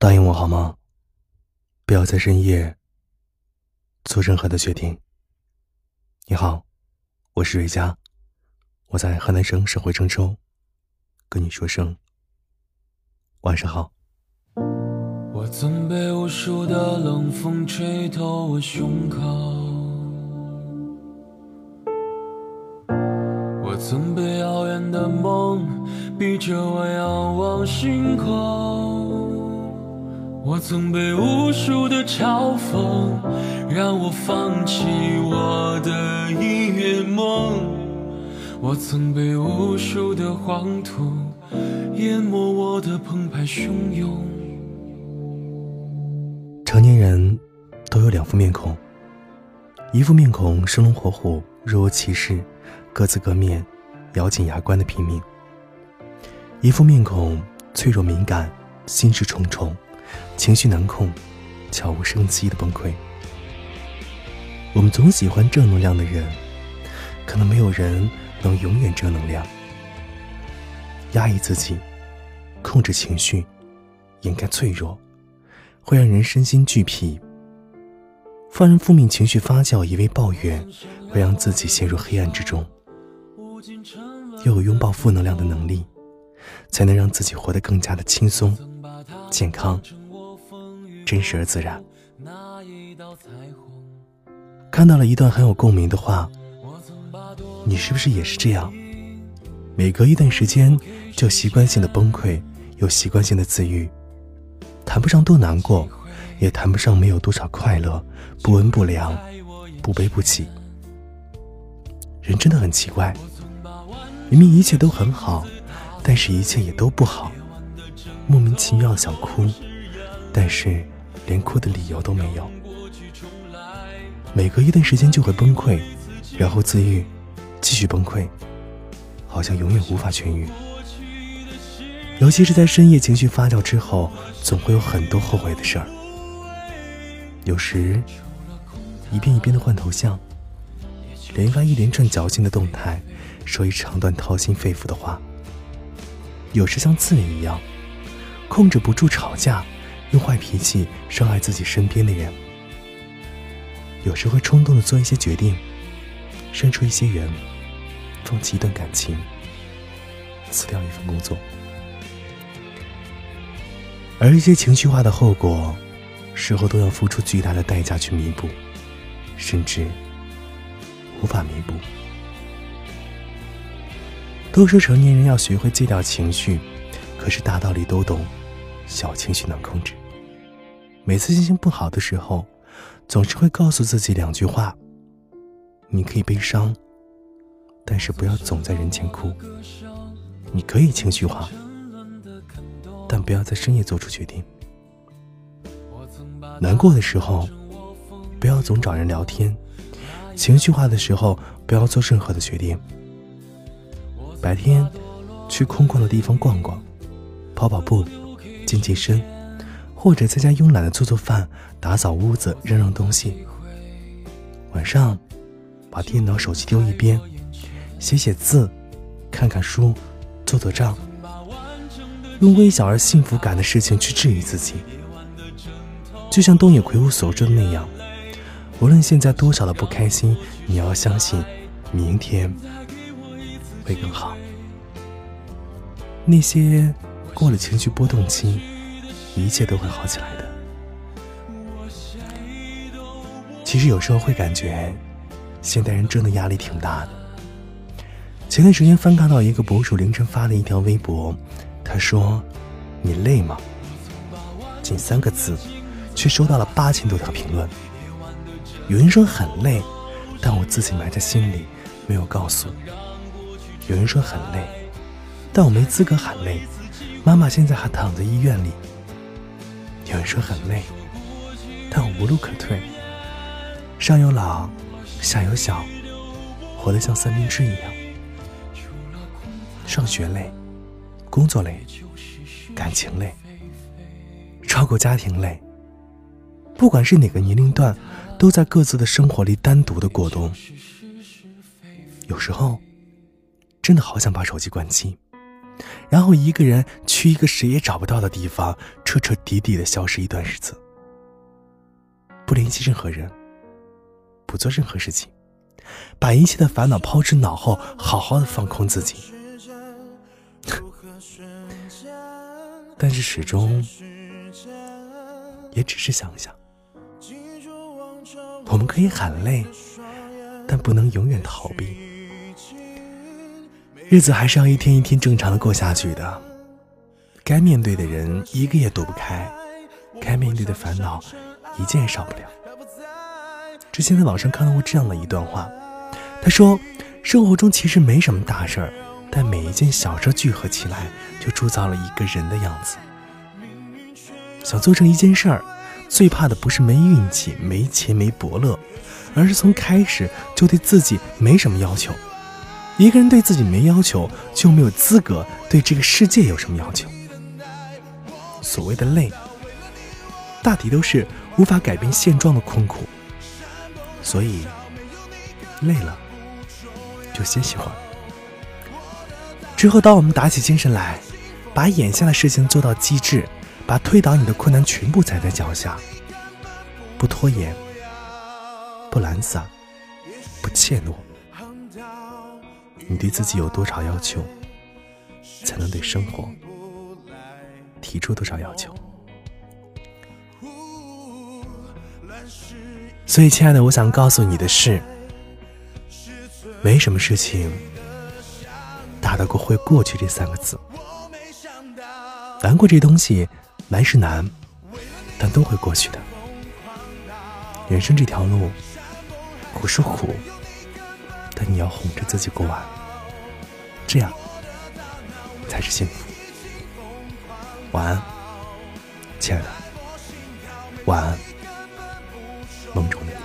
答应我好吗？不要在深夜做任何的决定。你好，我是瑞佳，我在河南省省会郑州，跟你说声晚上好。我曾被无数的冷风吹透我胸口，我曾被遥远的梦逼着我仰望星空，我曾被无数的嘲讽让我放弃我的音乐梦，我曾被无数的黄土淹没我的澎湃汹涌。成年人都有两副面孔，一副面孔生龙活虎、若无其事、各自各面、咬紧牙关的拼命；一副面孔脆弱敏感、心事重重、情绪难控、悄无声息的崩溃。我们总喜欢正能量的人，可能没有人能永远正能量。压抑自己，控制情绪，掩盖脆弱。会让人身心俱疲，放任负面情绪发酵，一味抱怨，会让自己陷入黑暗之中。要有拥抱负能量的能力，才能让自己活得更加的轻松、健康、真实而自然。看到了一段很有共鸣的话，你是不是也是这样？每隔一段时间就习惯性的崩溃，又习惯性的自愈。谈不上多难过，也谈不上没有多少快乐，不温不凉，不悲不喜。人真的很奇怪，明明一切都很好，但是一切也都不好。莫名其妙想哭，但是连哭的理由都没有。每隔一段时间就会崩溃，然后自愈，继续崩溃，好像永远无法痊愈。尤其是在深夜情绪发酵之后，总会有很多后悔的事儿。有时，一遍一遍的换头像，连发一连串矫情的动态，说一长段掏心肺腑的话。有时像刺猬一样，控制不住吵架，用坏脾气伤害自己身边的人。有时会冲动的做一些决定，删除一些人，放弃一段感情，辞掉一份工作。而一些情绪化的后果，事后都要付出巨大的代价去弥补，甚至无法弥补。都说成年人要学会戒掉情绪，可是大道理都懂，小情绪难控制。每次心情不好的时候，总是会告诉自己两句话：你可以悲伤，但是不要总在人前哭；你可以情绪化。但不要在深夜做出决定。难过的时候，不要总找人聊天；情绪化的时候，不要做任何的决定。白天去空旷的地方逛逛，跑跑步，健健身，或者在家慵懒的做做饭、打扫屋子、扔扔东西。晚上把电脑、手机丢一边，写写字，看看书，做做账。用微小而幸福感的事情去治愈自己，就像东野圭吾所说的那样，无论现在多少的不开心，你要相信，明天会更好。那些过了情绪波动期，一切都会好起来的。其实有时候会感觉，现代人真的压力挺大的。前段时间翻看到一个博主凌晨发的一条微博。他说：“你累吗？”仅三个字，却收到了八千多条评论。有人说很累，但我自己埋在心里，没有告诉。有人说很累，但我没资格喊累。妈妈现在还躺在医院里。有人说很累，但我无路可退。上有老，下有小，活得像三明治一样。上学累。工作累，感情累，照顾家庭累。不管是哪个年龄段，都在各自的生活里单独的过冬。有时候，真的好想把手机关机，然后一个人去一个谁也找不到的地方，彻彻底底的消失一段日子，不联系任何人，不做任何事情，把一切的烦恼抛之脑后，好好的放空自己。但是始终也只是想想，我们可以喊累，但不能永远逃避。日子还是要一天一天正常的过下去的，该面对的人一个也躲不开，该面对的烦恼一件也少不了。之前在网上看到过这样的一段话，他说：“生活中其实没什么大事儿，但每一件小事聚合起来，就铸造了一个人的样子。想做成一件事儿，最怕的不是没运气、没钱、没伯乐，而是从开始就对自己没什么要求。”一个人对自己没要求，就没有资格对这个世界有什么要求。所谓的累，大抵都是无法改变现状的困苦。所以，累了就歇息会儿。之后，当我们打起精神来，把眼下的事情做到极致，把推倒你的困难全部踩在脚下，不拖延，不懒散，不怯懦。你对自己有多少要求，才能对生活提出多少要求？所以，亲爱的，我想告诉你的是，没什么事情大得过“会过去”这三个字。难过这东西难是难，但都会过去的。人生这条路，苦是苦，但你要哄着自己过完。这样才是幸福。晚安，亲爱的。晚安，梦中的你。